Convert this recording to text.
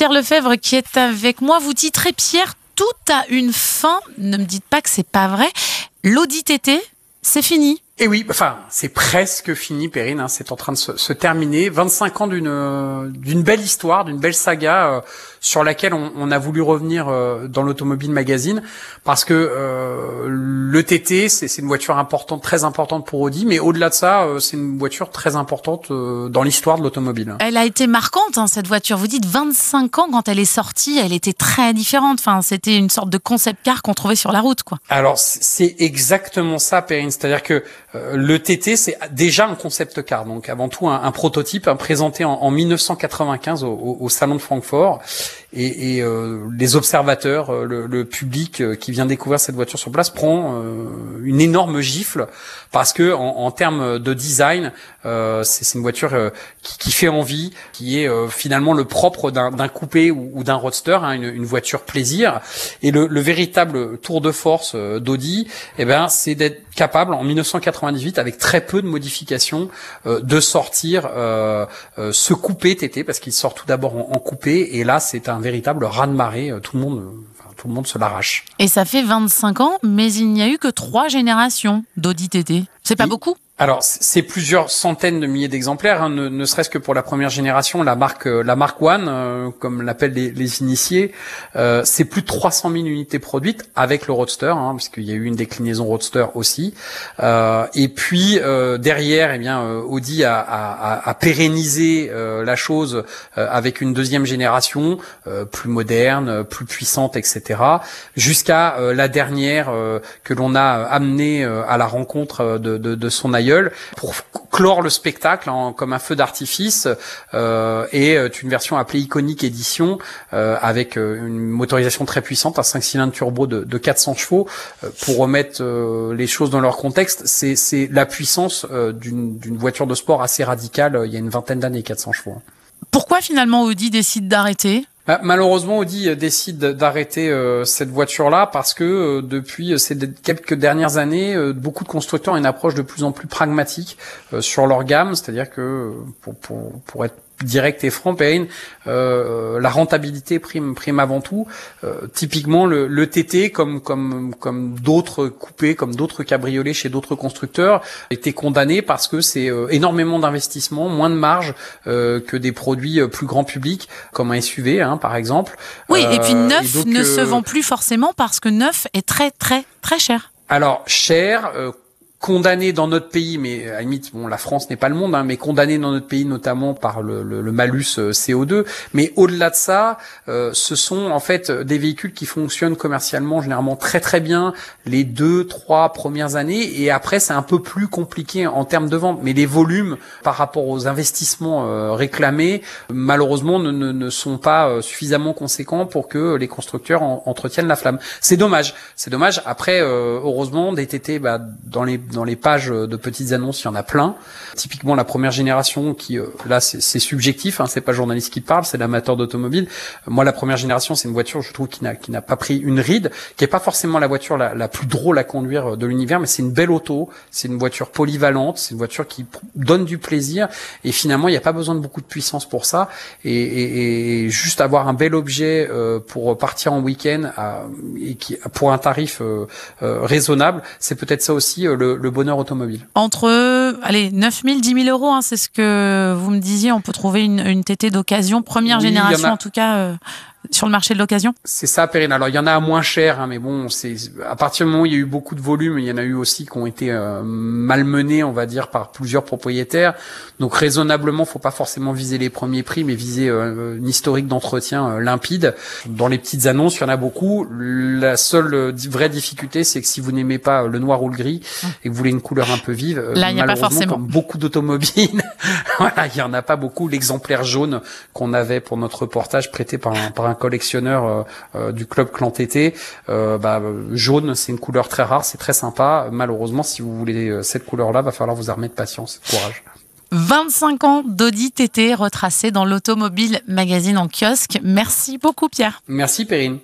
Pierre Lefebvre qui est avec moi. Vous titrez Pierre, tout a une fin. Ne me dites pas que c'est pas vrai. L'audit TT, c'est fini. Et oui, enfin, c'est presque fini, Perrine. Hein, c'est en train de se, se, terminer. 25 ans d'une d'une belle histoire, d'une belle saga euh, sur laquelle on, on, a voulu revenir euh, dans l'automobile magazine parce que euh, le TT, c'est une voiture importante, très importante pour Audi, mais au-delà de ça, euh, c'est une voiture très importante euh, dans l'histoire de l'automobile. Elle a été marquante hein, cette voiture. Vous dites 25 ans quand elle est sortie, elle était très différente. Enfin, c'était une sorte de concept car qu'on trouvait sur la route, quoi. Alors c'est exactement ça, Perrine. C'est-à-dire que euh, le TT, c'est déjà un concept car, donc avant tout un, prototype un présenté en, en 1995 au, au, salon de Francfort. Et, et euh, les observateurs, euh, le, le, public euh, qui vient découvrir cette voiture sur place prend une énorme gifle parce que en, en termes de design, c'est une voiture qui, qui, fait envie, qui est finalement le propre d'un coupé ou, ou d'un roadster, hein, une, une, voiture plaisir. Et le, le véritable tour de force d'Audi, eh ben, c'est d'être capable en 1998 avec très peu de modifications euh, de sortir euh, euh, ce coupé TT parce qu'il sort tout d'abord en, en, coupé et là c'est un véritable raz-de-marée tout le monde enfin, tout le monde se l'arrache. Et ça fait 25 ans mais il n'y a eu que trois générations d'Audi TT. C'est pas beaucoup? Alors, c'est plusieurs centaines de milliers d'exemplaires, hein, ne, ne serait-ce que pour la première génération, la marque, la marque One, euh, comme l'appellent les, les, initiés, euh, c'est plus de 300 000 unités produites avec le Roadster, hein, puisqu'il y a eu une déclinaison Roadster aussi. Euh, et puis euh, derrière, eh bien, euh, Audi a, a, a pérennisé la chose avec une deuxième génération plus moderne, plus puissante, etc. Jusqu'à la dernière que l'on a amenée à la rencontre de, de, de son pour clore le spectacle comme un feu d'artifice euh, et euh, une version appelée Iconic Edition euh, avec une motorisation très puissante, un 5 cylindres turbo de, de 400 chevaux. Pour remettre les choses dans leur contexte, c'est la puissance d'une voiture de sport assez radicale il y a une vingtaine d'années, 400 chevaux. Pourquoi finalement Audi décide d'arrêter? Malheureusement, Audi décide d'arrêter euh, cette voiture-là parce que euh, depuis ces quelques dernières années, euh, beaucoup de constructeurs ont une approche de plus en plus pragmatique sur leur gamme, c'est-à-dire que pour, pour, pour être direct et franc, Perrine, euh, la rentabilité prime, prime avant tout. Euh, typiquement, le, le, TT, comme comme comme d'autres coupés, comme d'autres cabriolets chez d'autres constructeurs, était condamné parce que c'est euh, énormément d'investissement, moins de marge euh, que des produits euh, plus grand public, comme un SUV, hein, par exemple. Oui, et puis neuf et donc, ne se vend plus forcément parce que neuf est très très très cher. Alors cher condamné dans notre pays, mais à la limite, bon, la France n'est pas le monde, hein, mais condamné dans notre pays notamment par le, le, le malus euh, CO2. Mais au-delà de ça, euh, ce sont en fait des véhicules qui fonctionnent commercialement généralement très très bien les deux, trois premières années, et après c'est un peu plus compliqué en termes de vente. Mais les volumes par rapport aux investissements euh, réclamés, malheureusement, ne, ne, ne, sont pas euh, suffisamment conséquents pour que les constructeurs en, entretiennent la flamme. C'est dommage. C'est dommage. Après, euh, heureusement, des TT, bah, dans les dans les pages de petites annonces, il y en a plein. Typiquement la première génération qui, euh, là, c'est subjectif, hein, c'est pas le journaliste qui parle, c'est l'amateur d'automobile. Moi, la première génération, c'est une voiture, je trouve, qui n'a pas pris une ride, qui est pas forcément la voiture la, plus drôle à conduire de l'univers, mais c'est une belle auto, c'est une voiture polyvalente, c'est une voiture qui donne du plaisir, et finalement, il n'y a pas besoin de beaucoup de puissance pour ça, et, et, et juste avoir un bel objet euh, pour partir en week-end et qui pour un tarif euh, euh raisonnable, c'est peut-être ça aussi le, le bonheur automobile. Entre allez 9 000, 10 000 euros, hein, c'est ce que vous me disiez. On peut trouver une, une TT d'occasion, première oui, génération a... en tout cas. Euh, sur le marché de l'occasion C'est ça, Perrine. Alors, il y en a à moins cher, hein, mais bon, c'est à partir du moment où il y a eu beaucoup de volume, il y en a eu aussi qui ont été euh, malmenés, on va dire, par plusieurs propriétaires. Donc, raisonnablement, faut pas forcément viser les premiers prix, mais viser euh, une historique d'entretien euh, limpide. Dans les petites annonces, il y en a beaucoup. La seule euh, vraie difficulté, c'est que si vous n'aimez pas le noir ou le gris et que vous voulez une couleur un peu vive, Là, il n'y a pas forcément. Comme beaucoup d'automobiles, voilà, il y en a pas beaucoup. L'exemplaire jaune qu'on avait pour notre reportage prêté par un, par un collectionneur euh, euh, du club Clan TT, euh, bah, jaune, c'est une couleur très rare, c'est très sympa. Malheureusement, si vous voulez cette couleur-là, va falloir vous armer de patience, courage. 25 ans d'Audi TT retracés dans l'Automobile Magazine en kiosque. Merci beaucoup Pierre. Merci Perrine.